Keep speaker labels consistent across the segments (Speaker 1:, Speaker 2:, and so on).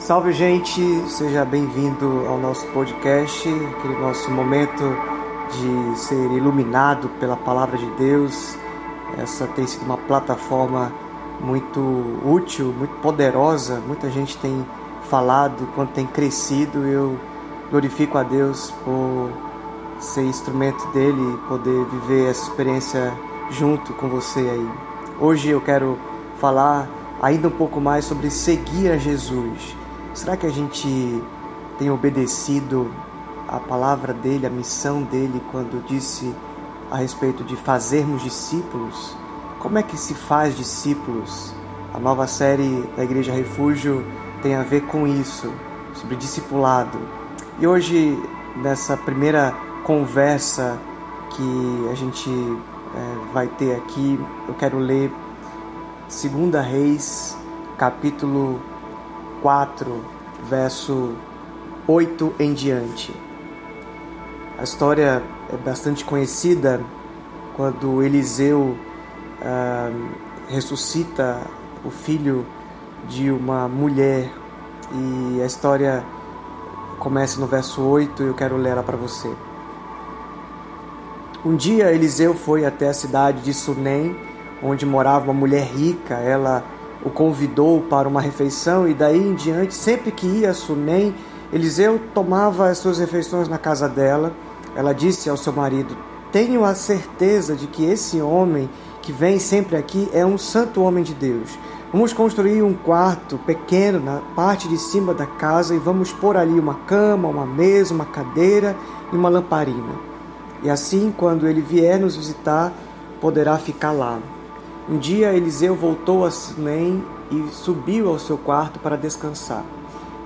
Speaker 1: Salve, gente! Seja bem-vindo ao nosso podcast, aquele nosso momento de ser iluminado pela palavra de Deus. Essa tem sido uma plataforma muito útil, muito poderosa. Muita gente tem falado quanto tem crescido. Eu glorifico a Deus por ser instrumento dele e poder viver essa experiência junto com você aí. Hoje eu quero falar ainda um pouco mais sobre seguir a Jesus. Será que a gente tem obedecido a palavra dele, a missão dele, quando disse a respeito de fazermos discípulos? Como é que se faz discípulos? A nova série da Igreja Refúgio tem a ver com isso, sobre discipulado. E hoje, nessa primeira conversa que a gente é, vai ter aqui, eu quero ler 2 Reis, capítulo 4, verso 8 em diante. A história é bastante conhecida quando Eliseu ah, ressuscita o filho de uma mulher e a história começa no verso 8 e eu quero ler ela para você. Um dia Eliseu foi até a cidade de Sunem, onde morava uma mulher rica. Ela o convidou para uma refeição e daí em diante, sempre que ia a Sunem, Eliseu tomava as suas refeições na casa dela. Ela disse ao seu marido: Tenho a certeza de que esse homem que vem sempre aqui é um santo homem de Deus. Vamos construir um quarto pequeno na parte de cima da casa e vamos pôr ali uma cama, uma mesa, uma cadeira e uma lamparina. E assim, quando ele vier nos visitar, poderá ficar lá. Um dia Eliseu voltou a Sinem e subiu ao seu quarto para descansar.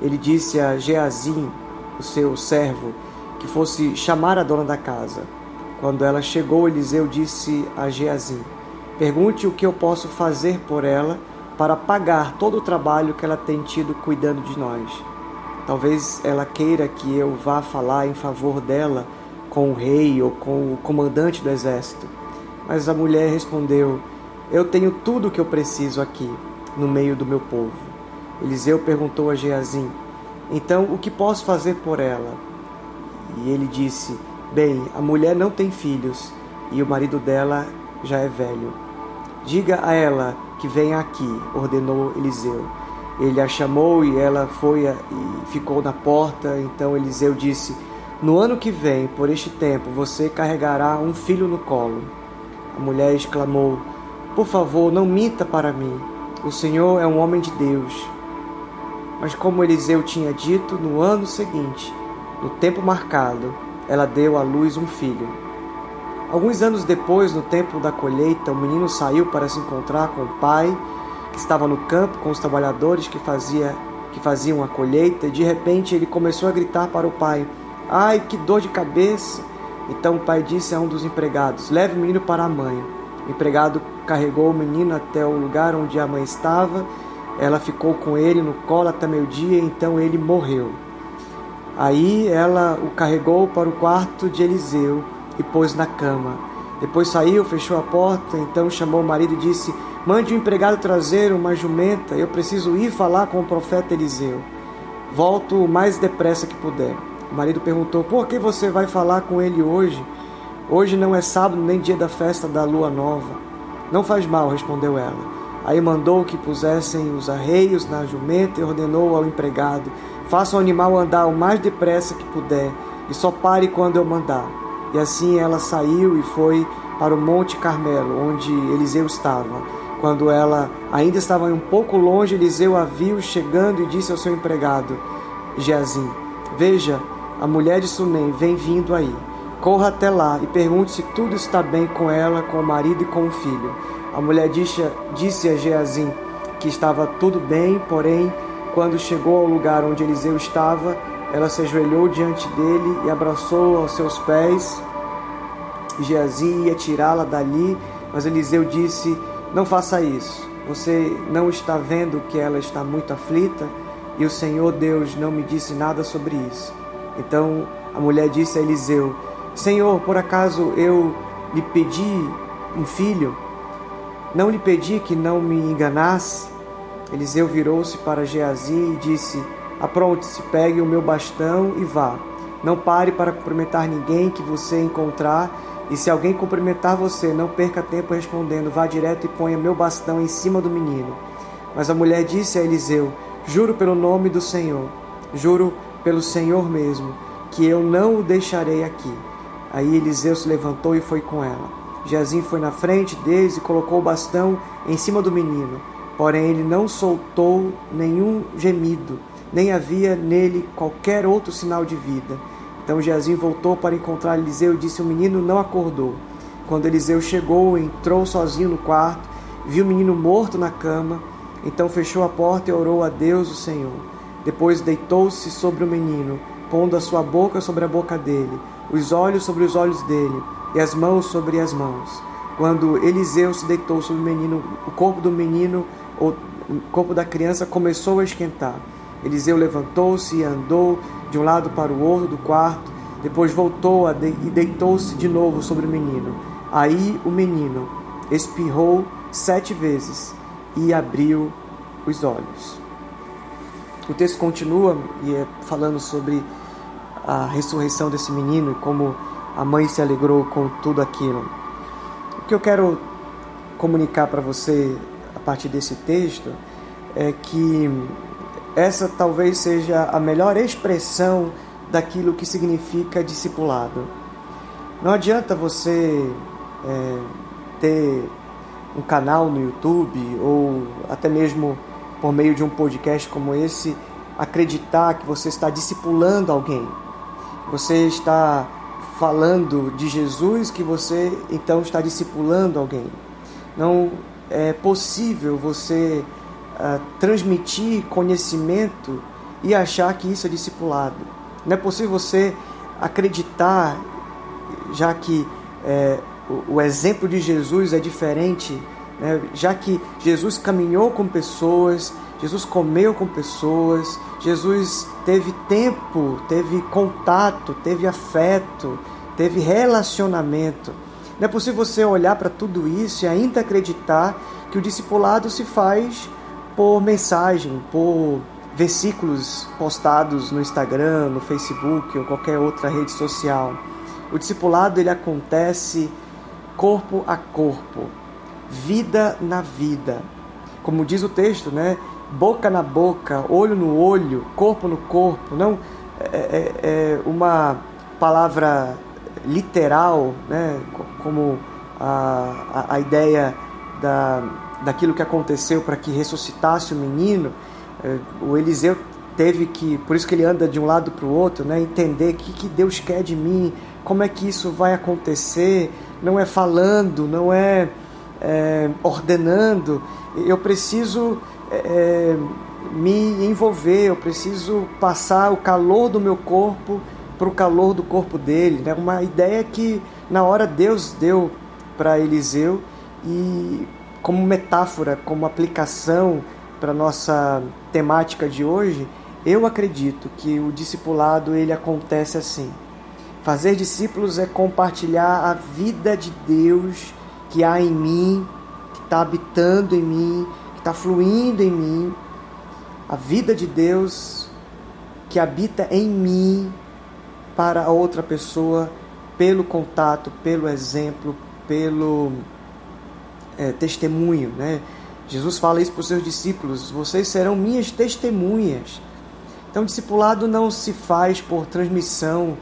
Speaker 1: Ele disse a Geazim, o seu servo, que fosse chamar a dona da casa. Quando ela chegou, Eliseu disse a Geazim: Pergunte o que eu posso fazer por ela para pagar todo o trabalho que ela tem tido cuidando de nós. Talvez ela queira que eu vá falar em favor dela com o rei ou com o comandante do exército. Mas a mulher respondeu: Eu tenho tudo o que eu preciso aqui, no meio do meu povo. Eliseu perguntou a Geazim: Então o que posso fazer por ela? E ele disse: Bem, a mulher não tem filhos e o marido dela já é velho. Diga a ela que venha aqui, ordenou Eliseu. Ele a chamou e ela foi e ficou na porta. Então Eliseu disse: no ano que vem, por este tempo, você carregará um filho no colo. A mulher exclamou: Por favor, não minta para mim. O Senhor é um homem de Deus. Mas, como Eliseu tinha dito, no ano seguinte, no tempo marcado, ela deu à luz um filho. Alguns anos depois, no tempo da colheita, o menino saiu para se encontrar com o pai, que estava no campo com os trabalhadores que, fazia, que faziam a colheita, e de repente ele começou a gritar para o pai: Ai, que dor de cabeça! Então o pai disse a um dos empregados: Leve o menino para a mãe. O empregado carregou o menino até o lugar onde a mãe estava. Ela ficou com ele no colo até meio-dia, então ele morreu. Aí ela o carregou para o quarto de Eliseu e pôs na cama. Depois saiu, fechou a porta, então chamou o marido e disse: Mande o um empregado trazer uma jumenta, eu preciso ir falar com o profeta Eliseu. Volto o mais depressa que puder. O marido perguntou: Por que você vai falar com ele hoje? Hoje não é sábado nem dia da festa da lua nova. Não faz mal, respondeu ela. Aí mandou que pusessem os arreios na jumenta e ordenou ao empregado: Faça o animal andar o mais depressa que puder e só pare quando eu mandar. E assim ela saiu e foi para o Monte Carmelo, onde Eliseu estava. Quando ela ainda estava um pouco longe, Eliseu a viu chegando e disse ao seu empregado, Geazim: Veja, a mulher de Sunem vem vindo aí. Corra até lá e pergunte se tudo está bem com ela, com o marido e com o filho. A mulher disse, a Geazim que estava tudo bem, porém, quando chegou ao lugar onde Eliseu estava, ela se ajoelhou diante dele e abraçou aos seus pés. Geazim ia tirá-la dali, mas Eliseu disse: Não faça isso. Você não está vendo que ela está muito aflita? E o Senhor Deus não me disse nada sobre isso. Então a mulher disse a Eliseu: Senhor, por acaso eu lhe pedi um filho? Não lhe pedi que não me enganasse? Eliseu virou-se para Geazi e disse: Apronte-se, pegue o meu bastão e vá. Não pare para cumprimentar ninguém que você encontrar, e se alguém cumprimentar você, não perca tempo respondendo, vá direto e ponha meu bastão em cima do menino. Mas a mulher disse a Eliseu: Juro pelo nome do Senhor, juro pelo Senhor mesmo, que eu não o deixarei aqui. Aí Eliseu se levantou e foi com ela. Jazim foi na frente deles e colocou o bastão em cima do menino. Porém, ele não soltou nenhum gemido, nem havia nele qualquer outro sinal de vida. Então Geazim voltou para encontrar Eliseu e disse: O menino não acordou. Quando Eliseu chegou, entrou sozinho no quarto, viu o menino morto na cama. Então fechou a porta e orou a Deus, o Senhor. Depois deitou-se sobre o menino, pondo a sua boca sobre a boca dele, os olhos sobre os olhos dele e as mãos sobre as mãos. Quando Eliseu se deitou sobre o menino, o corpo do menino, o corpo da criança começou a esquentar. Eliseu levantou-se e andou de um lado para o outro do quarto, depois voltou e deitou-se de novo sobre o menino. Aí o menino espirrou sete vezes e abriu os olhos. O texto continua e é falando sobre a ressurreição desse menino e como a mãe se alegrou com tudo aquilo. O que eu quero comunicar para você a partir desse texto é que essa talvez seja a melhor expressão daquilo que significa discipulado. Não adianta você é, ter um canal no YouTube ou até mesmo por meio de um podcast como esse acreditar que você está discipulando alguém. Você está falando de Jesus que você então está discipulando alguém. Não é possível você uh, transmitir conhecimento e achar que isso é discipulado. Não é possível você acreditar, já que é, o, o, exemplo de Jesus é diferente, né? já que Jesus caminhou com pessoas, Jesus comeu com pessoas, Jesus teve tempo, teve contato, teve afeto, teve relacionamento. Não é possível você olhar para tudo isso e ainda acreditar que o discipulado se faz por mensagem, por versículos postados no Instagram, no Facebook ou qualquer outra rede social. O discipulado ele acontece corpo a corpo, vida na vida. Como diz o texto, né? Boca na boca, olho no olho, corpo no corpo. Não é, é, é uma palavra literal, né? Como a, a, a ideia da daquilo que aconteceu para que ressuscitasse o menino, é, o Eliseu teve que, por isso que ele anda de um lado para o outro, né, entender o que, que Deus quer de mim, como é que isso vai acontecer, não é falando, não é, é ordenando, eu preciso é, me envolver, eu preciso passar o calor do meu corpo para o calor do corpo dele, né? uma ideia que na hora Deus deu para Eliseu e como metáfora, como aplicação para nossa temática de hoje, eu acredito que o discipulado ele acontece assim. Fazer discípulos é compartilhar a vida de Deus que há em mim, que está habitando em mim, está fluindo em mim. A vida de Deus que habita em mim para a outra pessoa pelo contato, pelo exemplo, pelo é, testemunho. Né? Jesus fala isso para os seus discípulos: vocês serão minhas testemunhas. Então, discipulado não se faz por transmissão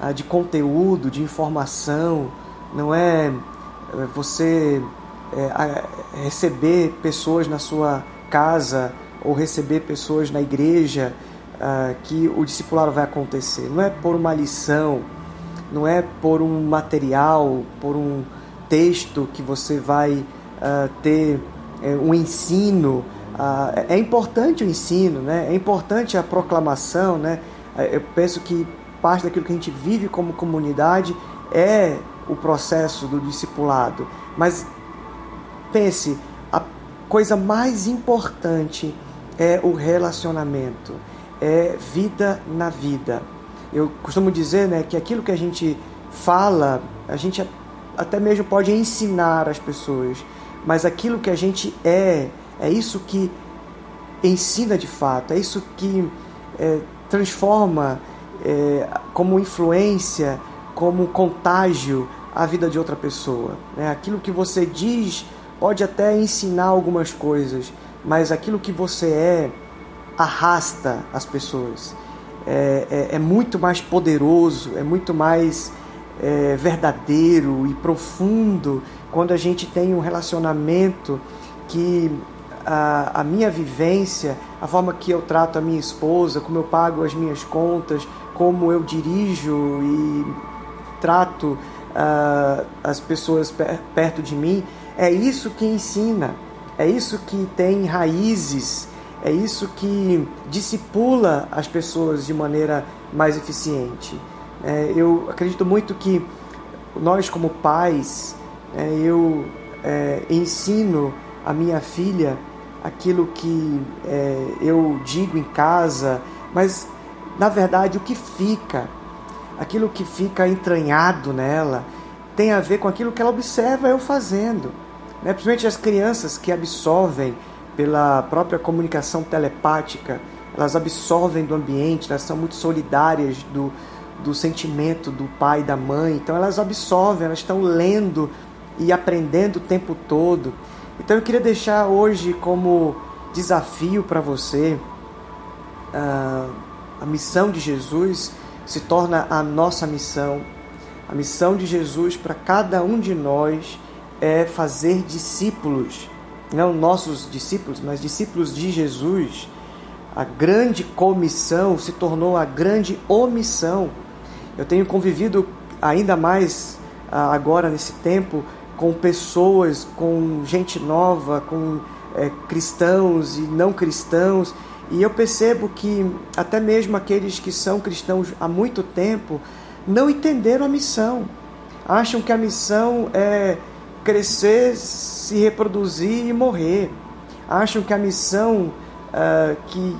Speaker 1: ah, de conteúdo, de informação, não é, é você é, receber pessoas na sua casa ou receber pessoas na igreja ah, que o discipulado vai acontecer. Não é por uma lição, não é por um material, por um texto que você vai uh, ter uh, um ensino. Uh, é importante o ensino, né? é importante a proclamação. Né? Eu penso que parte daquilo que a gente vive como comunidade é o processo do discipulado. Mas pense, a coisa mais importante é o relacionamento, é vida na vida. Eu costumo dizer né, que aquilo que a gente fala, a gente até mesmo pode ensinar as pessoas, mas aquilo que a gente é, é isso que ensina de fato, é isso que é, transforma é, como influência, como contágio a vida de outra pessoa. Né? Aquilo que você diz pode até ensinar algumas coisas, mas aquilo que você é arrasta as pessoas. É, é, é muito mais poderoso, é muito mais é, verdadeiro e profundo quando a gente tem um relacionamento que a, a, minha vivência, a forma que eu trato a minha esposa, como eu pago as minhas contas, como eu dirijo e trato uh, as pessoas per, perto de mim, é isso que ensina, é isso que tem raízes, é isso que discipula as pessoas de maneira mais eficiente. É, eu acredito muito que nós, como pais, é, eu é, ensino a minha filha aquilo que é, eu digo em casa, mas na verdade o que fica, aquilo que fica entranhado nela, tem a ver com aquilo que ela observa eu fazendo. Né? Principalmente as crianças que absorvem pela própria comunicação telepática, elas absorvem do ambiente, elas são muito solidárias do, do sentimento do pai e da mãe, então elas absorvem, elas estão lendo e aprendendo o tempo todo. Então eu queria deixar hoje como desafio para você uh, a missão de Jesus se torna a nossa missão. A missão de Jesus para cada um de nós é fazer discípulos não nossos discípulos, mas discípulos de Jesus, a grande comissão se tornou a grande omissão. Eu tenho convivido ainda mais ah, agora nesse tempo com pessoas, com gente nova, com é, cristãos e não cristãos, e eu percebo que até mesmo aqueles que são cristãos há muito tempo não entenderam a missão. Acham que a missão é crescer, se reproduzir e morrer. Acham que a missão uh, que,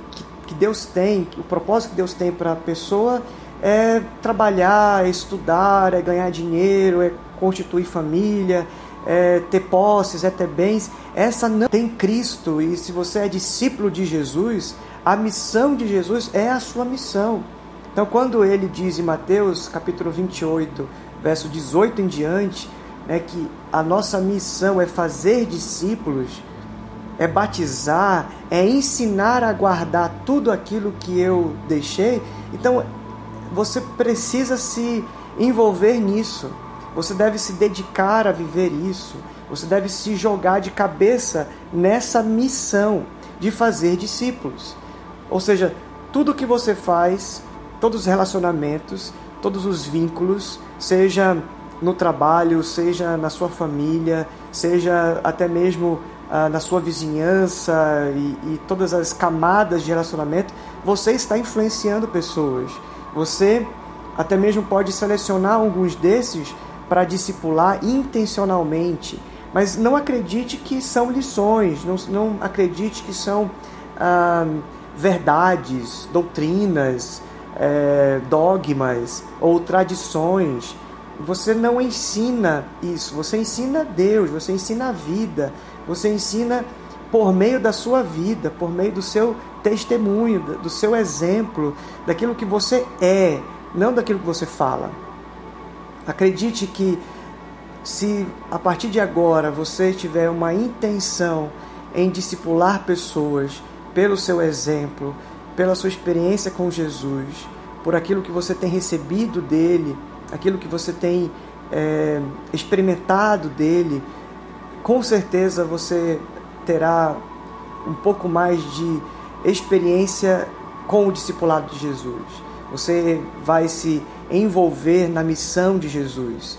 Speaker 1: que, Deus tem, o propósito que Deus tem para a pessoa é trabalhar, é estudar, é ganhar dinheiro, é constituir família, é ter posses, é ter bens. Essa não tem Cristo e se você é discípulo de Jesus, a missão de Jesus é a sua missão. Então, quando ele diz em Mateus capítulo 28, verso 18 em diante, né, que a nossa missão é fazer discípulos, é batizar, é ensinar a guardar tudo aquilo que eu deixei. Então você precisa se envolver nisso. Você deve se dedicar a viver isso. Você deve se jogar de cabeça nessa missão de fazer discípulos. Ou seja, tudo que você faz, todos os relacionamentos, todos os vínculos, seja no trabalho, seja na sua família, seja até mesmo ah, na sua vizinhança e, e todas as camadas de relacionamento, você está influenciando pessoas. Você até mesmo pode selecionar alguns desses para discipular intencionalmente, mas não acredite que são lições, não, não acredite que são ah, verdades, doutrinas, eh, dogmas ou tradições você não ensina isso, você ensina Deus, você ensina a vida, você ensina por meio da sua vida, por meio do seu testemunho, do seu exemplo, daquilo que você é, não daquilo que você fala. Acredite que se a partir de agora você tiver uma intenção em discipular pessoas pelo seu exemplo, pela sua experiência com Jesus, por aquilo que você tem recebido dele, aquilo que você tem é, experimentado dele, com certeza você terá um pouco mais de experiência com o discipulado de Jesus. Você vai se envolver na missão de Jesus,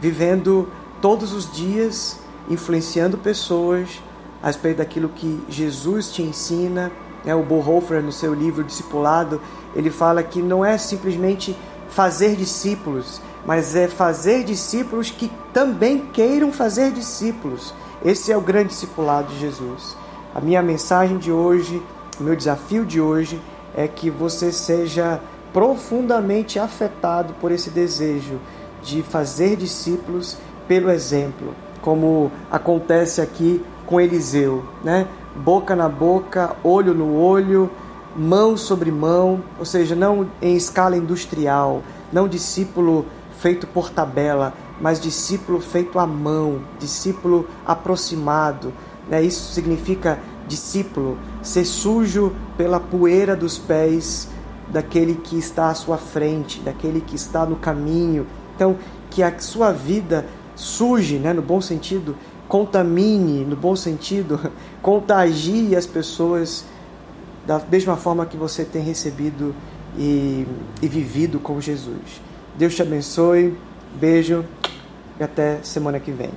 Speaker 1: vivendo todos os dias, influenciando pessoas a respeito daquilo que Jesus te ensina. É, o Bonhoeffer, no seu livro Discipulado, ele fala que não é simplesmente fazer discípulos, mas é fazer discípulos que também queiram fazer discípulos. Esse é o grande discipulado de Jesus. A minha mensagem de hoje, o meu desafio de hoje é que você seja profundamente afetado por esse desejo de fazer discípulos pelo exemplo, como acontece aqui com Eliseu, né? Boca na boca, olho no olho, mão sobre mão, ou seja, não em escala industrial, não discípulo feito por tabela, mas discípulo feito à mão, discípulo aproximado. Né? Isso significa discípulo ser sujo pela poeira dos pés daquele que está à sua frente, daquele que está no caminho. Então, que a sua vida suje, né, no bom sentido, contamine, no bom sentido, contagie as pessoas da mesma forma que você tem recebido e, e vivido com Jesus. Deus te abençoe, beijo e até semana que vem.